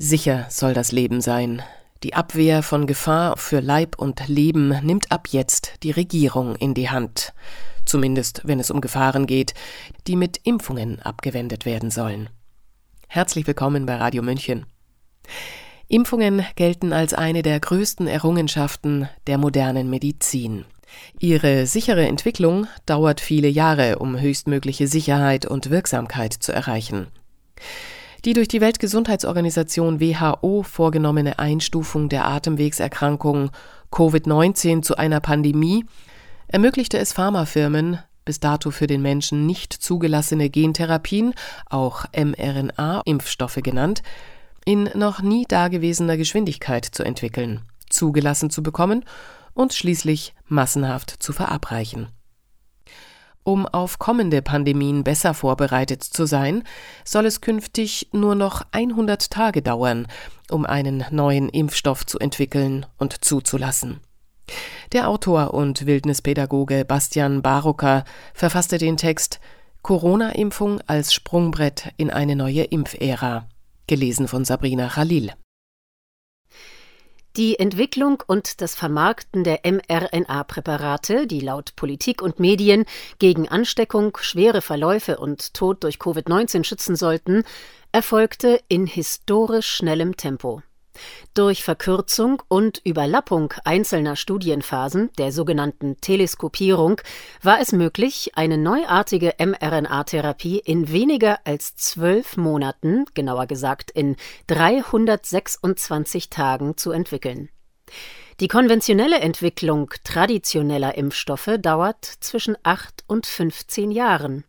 Sicher soll das Leben sein. Die Abwehr von Gefahr für Leib und Leben nimmt ab jetzt die Regierung in die Hand, zumindest wenn es um Gefahren geht, die mit Impfungen abgewendet werden sollen. Herzlich willkommen bei Radio München. Impfungen gelten als eine der größten Errungenschaften der modernen Medizin. Ihre sichere Entwicklung dauert viele Jahre, um höchstmögliche Sicherheit und Wirksamkeit zu erreichen. Die durch die Weltgesundheitsorganisation WHO vorgenommene Einstufung der Atemwegserkrankung Covid-19 zu einer Pandemie ermöglichte es Pharmafirmen, bis dato für den Menschen nicht zugelassene Gentherapien, auch mRNA-Impfstoffe genannt, in noch nie dagewesener Geschwindigkeit zu entwickeln, zugelassen zu bekommen und schließlich massenhaft zu verabreichen. Um auf kommende Pandemien besser vorbereitet zu sein, soll es künftig nur noch 100 Tage dauern, um einen neuen Impfstoff zu entwickeln und zuzulassen. Der Autor und Wildnispädagoge Bastian Barocker verfasste den Text Corona-Impfung als Sprungbrett in eine neue Impfära, gelesen von Sabrina Khalil. Die Entwicklung und das Vermarkten der mRNA-Präparate, die laut Politik und Medien gegen Ansteckung, schwere Verläufe und Tod durch Covid-19 schützen sollten, erfolgte in historisch schnellem Tempo. Durch Verkürzung und Überlappung einzelner Studienphasen, der sogenannten Teleskopierung, war es möglich, eine neuartige mRNA-Therapie in weniger als zwölf Monaten, genauer gesagt in 326 Tagen, zu entwickeln. Die konventionelle Entwicklung traditioneller Impfstoffe dauert zwischen acht und 15 Jahren.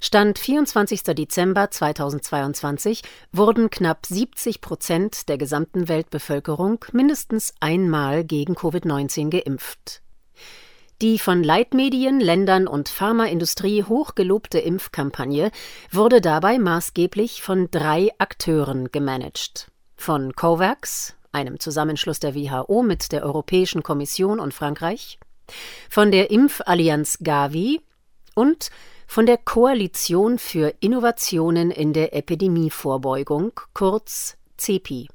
Stand 24. Dezember 2022 wurden knapp 70 Prozent der gesamten Weltbevölkerung mindestens einmal gegen Covid-19 geimpft. Die von Leitmedien, Ländern und Pharmaindustrie hochgelobte Impfkampagne wurde dabei maßgeblich von drei Akteuren gemanagt. Von COVAX, einem Zusammenschluss der WHO mit der Europäischen Kommission und Frankreich, von der Impfallianz Gavi und von der Koalition für Innovationen in der Epidemievorbeugung, kurz CEPI.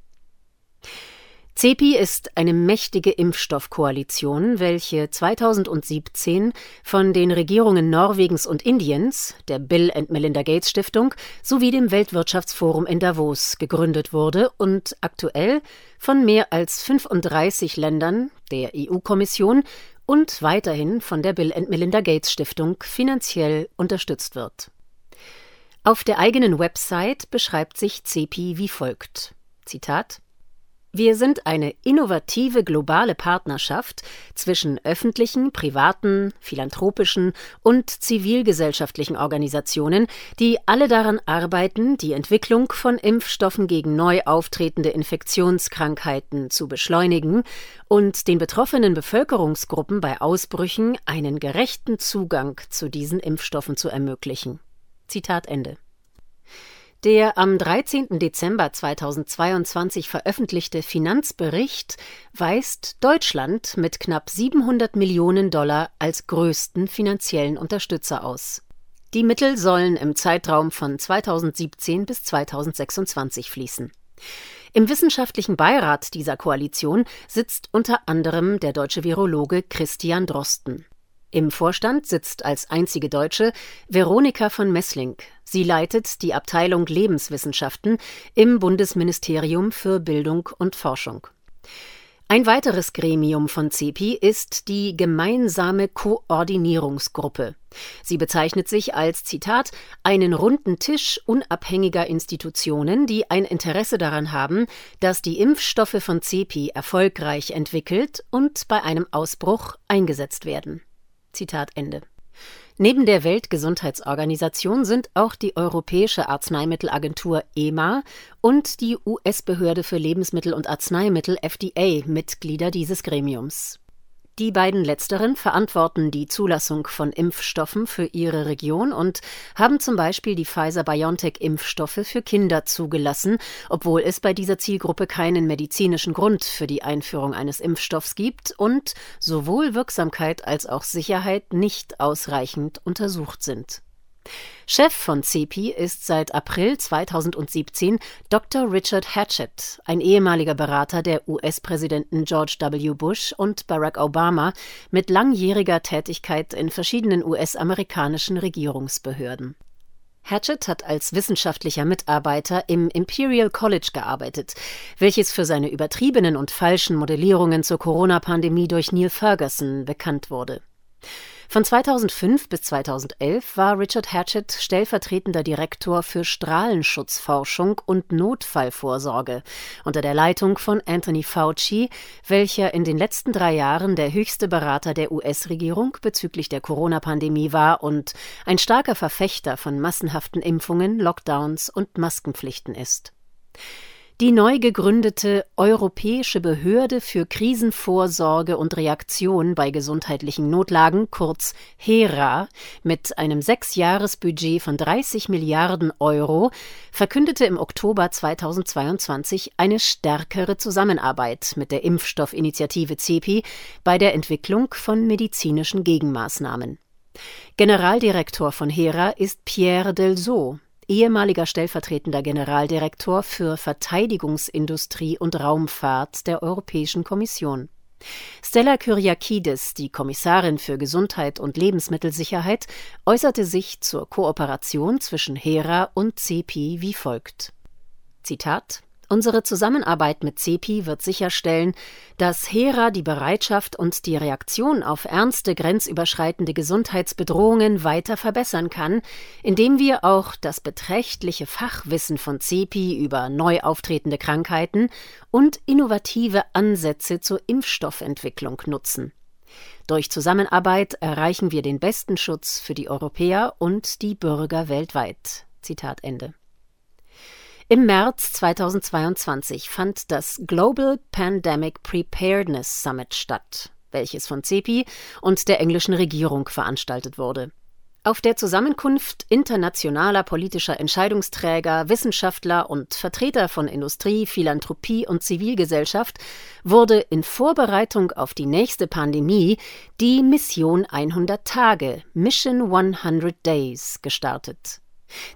CEPI ist eine mächtige Impfstoffkoalition, welche 2017 von den Regierungen Norwegens und Indiens, der Bill and Melinda Gates Stiftung sowie dem Weltwirtschaftsforum in Davos gegründet wurde und aktuell von mehr als 35 Ländern, der EU-Kommission und weiterhin von der Bill Melinda Gates Stiftung finanziell unterstützt wird. Auf der eigenen Website beschreibt sich CEPI wie folgt: Zitat wir sind eine innovative globale Partnerschaft zwischen öffentlichen, privaten, philanthropischen und zivilgesellschaftlichen Organisationen, die alle daran arbeiten, die Entwicklung von Impfstoffen gegen neu auftretende Infektionskrankheiten zu beschleunigen und den betroffenen Bevölkerungsgruppen bei Ausbrüchen einen gerechten Zugang zu diesen Impfstoffen zu ermöglichen. Zitat Ende. Der am 13. Dezember 2022 veröffentlichte Finanzbericht weist Deutschland mit knapp 700 Millionen Dollar als größten finanziellen Unterstützer aus. Die Mittel sollen im Zeitraum von 2017 bis 2026 fließen. Im wissenschaftlichen Beirat dieser Koalition sitzt unter anderem der deutsche Virologe Christian Drosten. Im Vorstand sitzt als einzige Deutsche Veronika von Messling. Sie leitet die Abteilung Lebenswissenschaften im Bundesministerium für Bildung und Forschung. Ein weiteres Gremium von CEPI ist die Gemeinsame Koordinierungsgruppe. Sie bezeichnet sich als Zitat einen runden Tisch unabhängiger Institutionen, die ein Interesse daran haben, dass die Impfstoffe von CEPI erfolgreich entwickelt und bei einem Ausbruch eingesetzt werden. Zitat Ende. Neben der Weltgesundheitsorganisation sind auch die Europäische Arzneimittelagentur EMA und die US-Behörde für Lebensmittel und Arzneimittel FDA Mitglieder dieses Gremiums. Die beiden letzteren verantworten die Zulassung von Impfstoffen für ihre Region und haben zum Beispiel die Pfizer-BioNTech-Impfstoffe für Kinder zugelassen, obwohl es bei dieser Zielgruppe keinen medizinischen Grund für die Einführung eines Impfstoffs gibt und sowohl Wirksamkeit als auch Sicherheit nicht ausreichend untersucht sind. Chef von CEPI ist seit April 2017 Dr. Richard Hatchett, ein ehemaliger Berater der US-Präsidenten George W. Bush und Barack Obama mit langjähriger Tätigkeit in verschiedenen US-amerikanischen Regierungsbehörden. Hatchett hat als wissenschaftlicher Mitarbeiter im Imperial College gearbeitet, welches für seine übertriebenen und falschen Modellierungen zur Corona-Pandemie durch Neil Ferguson bekannt wurde. Von 2005 bis 2011 war Richard Hatchett stellvertretender Direktor für Strahlenschutzforschung und Notfallvorsorge unter der Leitung von Anthony Fauci, welcher in den letzten drei Jahren der höchste Berater der US-Regierung bezüglich der Corona-Pandemie war und ein starker Verfechter von massenhaften Impfungen, Lockdowns und Maskenpflichten ist. Die neu gegründete Europäische Behörde für Krisenvorsorge und Reaktion bei gesundheitlichen Notlagen, kurz HERA, mit einem Sechsjahresbudget von 30 Milliarden Euro, verkündete im Oktober 2022 eine stärkere Zusammenarbeit mit der Impfstoffinitiative CEPI bei der Entwicklung von medizinischen Gegenmaßnahmen. Generaldirektor von HERA ist Pierre Delceau, ehemaliger stellvertretender Generaldirektor für Verteidigungsindustrie und Raumfahrt der Europäischen Kommission. Stella Kyriakides, die Kommissarin für Gesundheit und Lebensmittelsicherheit, äußerte sich zur Kooperation zwischen HERA und CEPI wie folgt. Zitat Unsere Zusammenarbeit mit CEPI wird sicherstellen, dass HERA die Bereitschaft und die Reaktion auf ernste grenzüberschreitende Gesundheitsbedrohungen weiter verbessern kann, indem wir auch das beträchtliche Fachwissen von CEPI über neu auftretende Krankheiten und innovative Ansätze zur Impfstoffentwicklung nutzen. Durch Zusammenarbeit erreichen wir den besten Schutz für die Europäer und die Bürger weltweit. Zitat Ende. Im März 2022 fand das Global Pandemic Preparedness Summit statt, welches von CEPI und der englischen Regierung veranstaltet wurde. Auf der Zusammenkunft internationaler politischer Entscheidungsträger, Wissenschaftler und Vertreter von Industrie, Philanthropie und Zivilgesellschaft wurde in Vorbereitung auf die nächste Pandemie die Mission 100 Tage, Mission 100 Days, gestartet.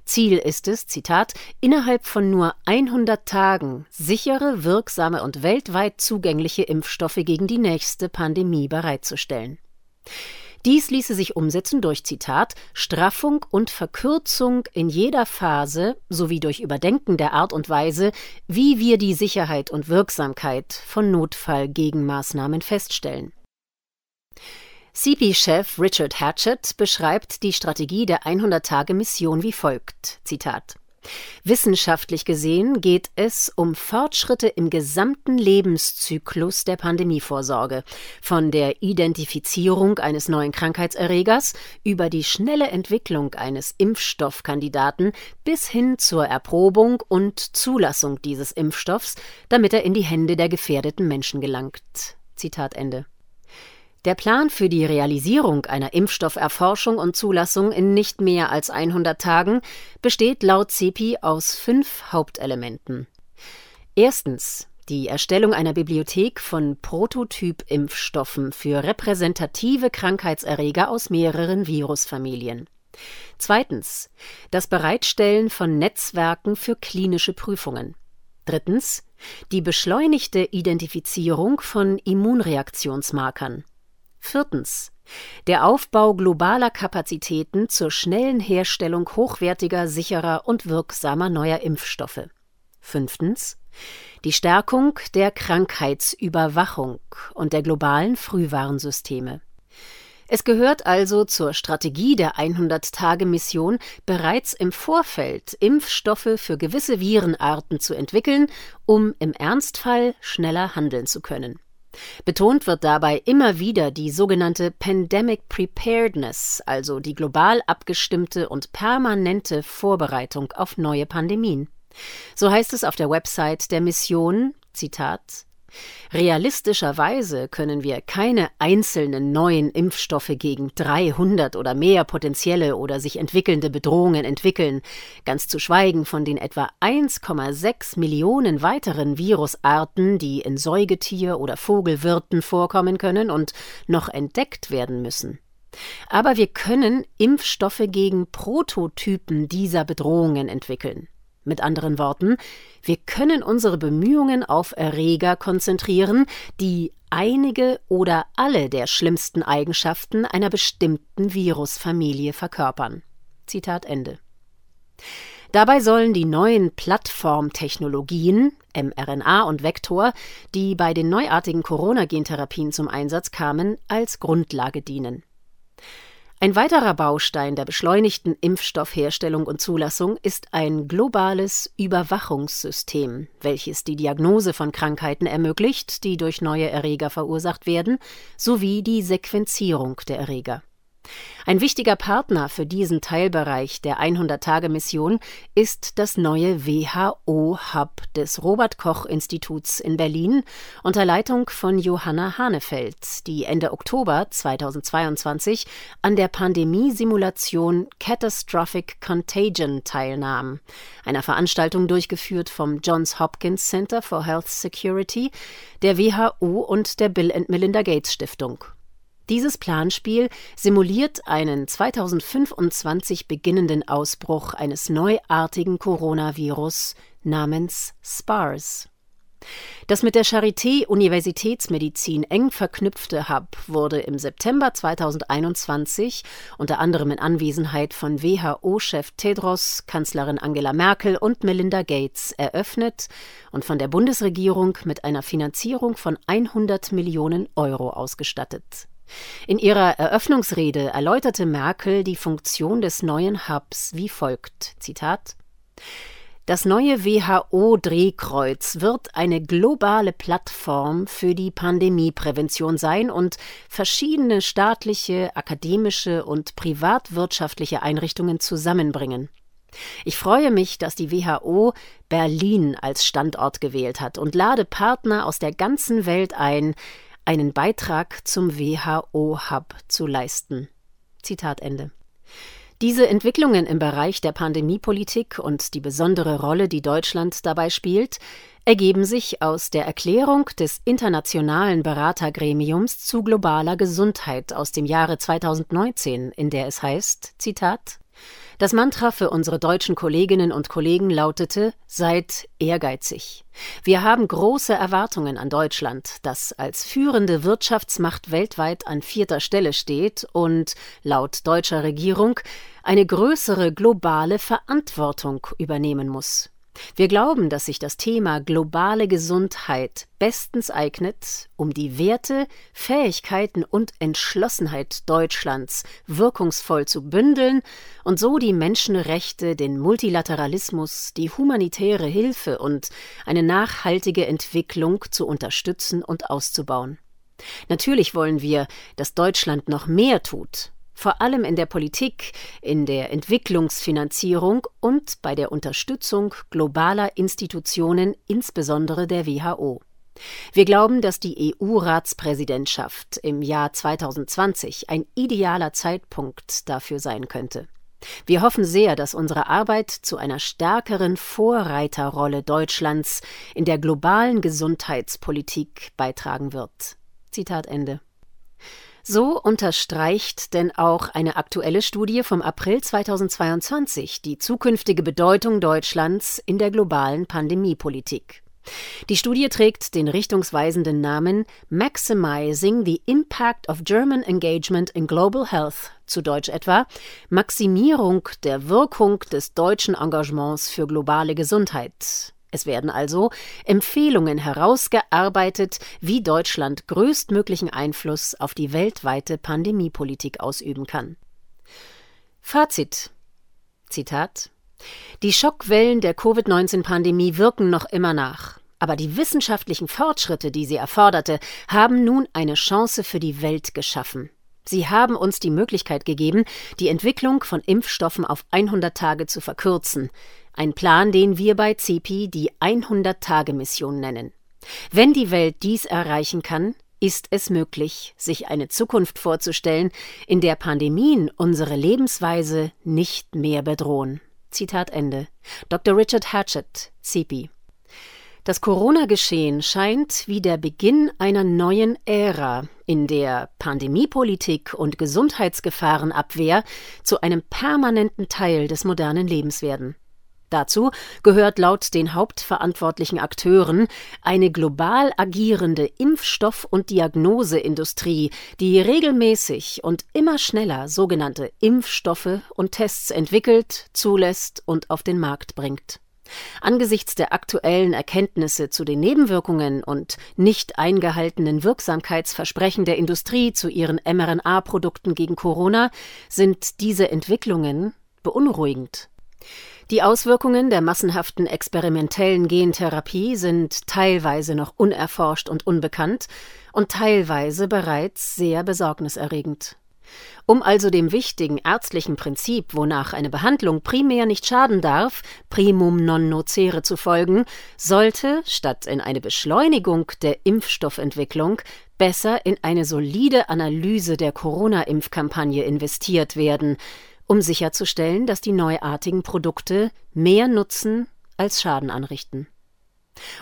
Ziel ist es, Zitat, innerhalb von nur 100 Tagen sichere, wirksame und weltweit zugängliche Impfstoffe gegen die nächste Pandemie bereitzustellen. Dies ließe sich umsetzen durch Zitat Straffung und Verkürzung in jeder Phase sowie durch Überdenken der Art und Weise, wie wir die Sicherheit und Wirksamkeit von Notfallgegenmaßnahmen feststellen. CP-Chef Richard Hatchett beschreibt die Strategie der 100-Tage-Mission wie folgt: Zitat. Wissenschaftlich gesehen geht es um Fortschritte im gesamten Lebenszyklus der Pandemievorsorge, von der Identifizierung eines neuen Krankheitserregers über die schnelle Entwicklung eines Impfstoffkandidaten bis hin zur Erprobung und Zulassung dieses Impfstoffs, damit er in die Hände der gefährdeten Menschen gelangt. Zitat Ende. Der Plan für die Realisierung einer Impfstofferforschung und Zulassung in nicht mehr als 100 Tagen besteht laut CEPI aus fünf Hauptelementen. Erstens die Erstellung einer Bibliothek von Prototyp-Impfstoffen für repräsentative Krankheitserreger aus mehreren Virusfamilien. Zweitens das Bereitstellen von Netzwerken für klinische Prüfungen. Drittens die beschleunigte Identifizierung von Immunreaktionsmarkern. Viertens. Der Aufbau globaler Kapazitäten zur schnellen Herstellung hochwertiger, sicherer und wirksamer neuer Impfstoffe. Fünftens. Die Stärkung der Krankheitsüberwachung und der globalen Frühwarnsysteme. Es gehört also zur Strategie der 100-Tage-Mission, bereits im Vorfeld Impfstoffe für gewisse Virenarten zu entwickeln, um im Ernstfall schneller handeln zu können. Betont wird dabei immer wieder die sogenannte Pandemic Preparedness, also die global abgestimmte und permanente Vorbereitung auf neue Pandemien. So heißt es auf der Website der Mission, Zitat, Realistischerweise können wir keine einzelnen neuen Impfstoffe gegen 300 oder mehr potenzielle oder sich entwickelnde Bedrohungen entwickeln, ganz zu schweigen von den etwa 1,6 Millionen weiteren Virusarten, die in Säugetier- oder Vogelwirten vorkommen können und noch entdeckt werden müssen. Aber wir können Impfstoffe gegen Prototypen dieser Bedrohungen entwickeln. Mit anderen Worten, wir können unsere Bemühungen auf Erreger konzentrieren, die einige oder alle der schlimmsten Eigenschaften einer bestimmten Virusfamilie verkörpern. Zitat Ende. Dabei sollen die neuen Plattformtechnologien, mRNA und Vektor, die bei den neuartigen Corona-Gentherapien zum Einsatz kamen, als Grundlage dienen. Ein weiterer Baustein der beschleunigten Impfstoffherstellung und Zulassung ist ein globales Überwachungssystem, welches die Diagnose von Krankheiten ermöglicht, die durch neue Erreger verursacht werden, sowie die Sequenzierung der Erreger. Ein wichtiger Partner für diesen Teilbereich der 100-Tage-Mission ist das neue WHO-Hub des Robert-Koch-Instituts in Berlin unter Leitung von Johanna Hanefeld, die Ende Oktober 2022 an der Pandemiesimulation Catastrophic Contagion teilnahm, einer Veranstaltung durchgeführt vom Johns Hopkins Center for Health Security, der WHO und der Bill and Melinda Gates Stiftung. Dieses Planspiel simuliert einen 2025 beginnenden Ausbruch eines neuartigen Coronavirus namens SPARS. Das mit der Charité Universitätsmedizin eng verknüpfte Hub wurde im September 2021 unter anderem in Anwesenheit von WHO-Chef Tedros, Kanzlerin Angela Merkel und Melinda Gates eröffnet und von der Bundesregierung mit einer Finanzierung von 100 Millionen Euro ausgestattet. In ihrer Eröffnungsrede erläuterte Merkel die Funktion des neuen Hubs wie folgt: Zitat das neue WHO-Drehkreuz wird eine globale Plattform für die Pandemieprävention sein und verschiedene staatliche, akademische und privatwirtschaftliche Einrichtungen zusammenbringen. Ich freue mich, dass die WHO Berlin als Standort gewählt hat und lade Partner aus der ganzen Welt ein, einen Beitrag zum WHO-Hub zu leisten. Zitat Ende. Diese Entwicklungen im Bereich der Pandemiepolitik und die besondere Rolle, die Deutschland dabei spielt, ergeben sich aus der Erklärung des Internationalen Beratergremiums zu globaler Gesundheit aus dem Jahre 2019, in der es heißt, Zitat das Mantra für unsere deutschen Kolleginnen und Kollegen lautete Seid ehrgeizig. Wir haben große Erwartungen an Deutschland, das als führende Wirtschaftsmacht weltweit an vierter Stelle steht und laut deutscher Regierung eine größere globale Verantwortung übernehmen muss. Wir glauben, dass sich das Thema globale Gesundheit bestens eignet, um die Werte, Fähigkeiten und Entschlossenheit Deutschlands wirkungsvoll zu bündeln und so die Menschenrechte, den Multilateralismus, die humanitäre Hilfe und eine nachhaltige Entwicklung zu unterstützen und auszubauen. Natürlich wollen wir, dass Deutschland noch mehr tut, vor allem in der Politik, in der Entwicklungsfinanzierung und bei der Unterstützung globaler Institutionen, insbesondere der WHO. Wir glauben, dass die EU-Ratspräsidentschaft im Jahr 2020 ein idealer Zeitpunkt dafür sein könnte. Wir hoffen sehr, dass unsere Arbeit zu einer stärkeren Vorreiterrolle Deutschlands in der globalen Gesundheitspolitik beitragen wird. Zitat Ende. So unterstreicht denn auch eine aktuelle Studie vom April 2022 die zukünftige Bedeutung Deutschlands in der globalen Pandemiepolitik. Die Studie trägt den richtungsweisenden Namen Maximizing the Impact of German Engagement in Global Health, zu Deutsch etwa Maximierung der Wirkung des deutschen Engagements für globale Gesundheit. Es werden also Empfehlungen herausgearbeitet, wie Deutschland größtmöglichen Einfluss auf die weltweite Pandemiepolitik ausüben kann. Fazit Zitat Die Schockwellen der Covid-19-Pandemie wirken noch immer nach. Aber die wissenschaftlichen Fortschritte, die sie erforderte, haben nun eine Chance für die Welt geschaffen. Sie haben uns die Möglichkeit gegeben, die Entwicklung von Impfstoffen auf 100 Tage zu verkürzen. Ein Plan, den wir bei CEPI die 100-Tage-Mission nennen. Wenn die Welt dies erreichen kann, ist es möglich, sich eine Zukunft vorzustellen, in der Pandemien unsere Lebensweise nicht mehr bedrohen. Zitat Ende. Dr. Richard Hatchett, CEPI. Das Corona-Geschehen scheint wie der Beginn einer neuen Ära, in der Pandemiepolitik und Gesundheitsgefahrenabwehr zu einem permanenten Teil des modernen Lebens werden. Dazu gehört laut den hauptverantwortlichen Akteuren eine global agierende Impfstoff- und Diagnoseindustrie, die regelmäßig und immer schneller sogenannte Impfstoffe und Tests entwickelt, zulässt und auf den Markt bringt. Angesichts der aktuellen Erkenntnisse zu den Nebenwirkungen und nicht eingehaltenen Wirksamkeitsversprechen der Industrie zu ihren mRNA-Produkten gegen Corona sind diese Entwicklungen beunruhigend. Die Auswirkungen der massenhaften experimentellen Gentherapie sind teilweise noch unerforscht und unbekannt und teilweise bereits sehr besorgniserregend. Um also dem wichtigen ärztlichen Prinzip, wonach eine Behandlung primär nicht schaden darf, primum non nocere zu folgen, sollte, statt in eine Beschleunigung der Impfstoffentwicklung, besser in eine solide Analyse der Corona-Impfkampagne investiert werden, um sicherzustellen, dass die neuartigen Produkte mehr Nutzen als Schaden anrichten.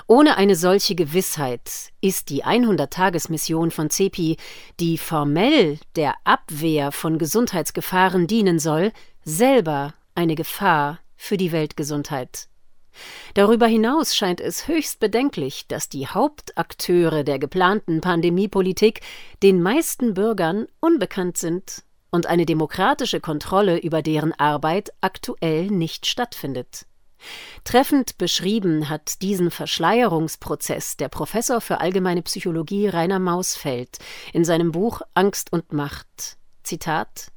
Ohne eine solche Gewissheit ist die 100-Tages-Mission von CEPI, die formell der Abwehr von Gesundheitsgefahren dienen soll, selber eine Gefahr für die Weltgesundheit. Darüber hinaus scheint es höchst bedenklich, dass die Hauptakteure der geplanten Pandemiepolitik den meisten Bürgern unbekannt sind und eine demokratische Kontrolle über deren Arbeit aktuell nicht stattfindet. Treffend beschrieben hat diesen Verschleierungsprozess der Professor für allgemeine Psychologie Rainer Mausfeld in seinem Buch Angst und Macht. Zitat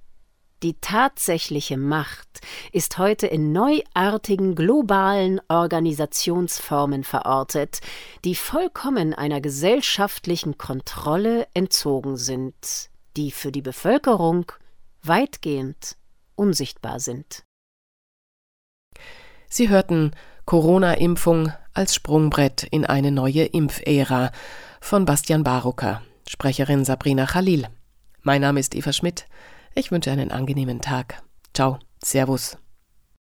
die tatsächliche Macht ist heute in neuartigen globalen Organisationsformen verortet, die vollkommen einer gesellschaftlichen Kontrolle entzogen sind, die für die Bevölkerung weitgehend unsichtbar sind. Sie hörten Corona-Impfung als Sprungbrett in eine neue Impfära von Bastian Barucker, Sprecherin Sabrina Khalil. Mein Name ist Eva Schmidt. Ich wünsche einen angenehmen Tag. Ciao, Servus.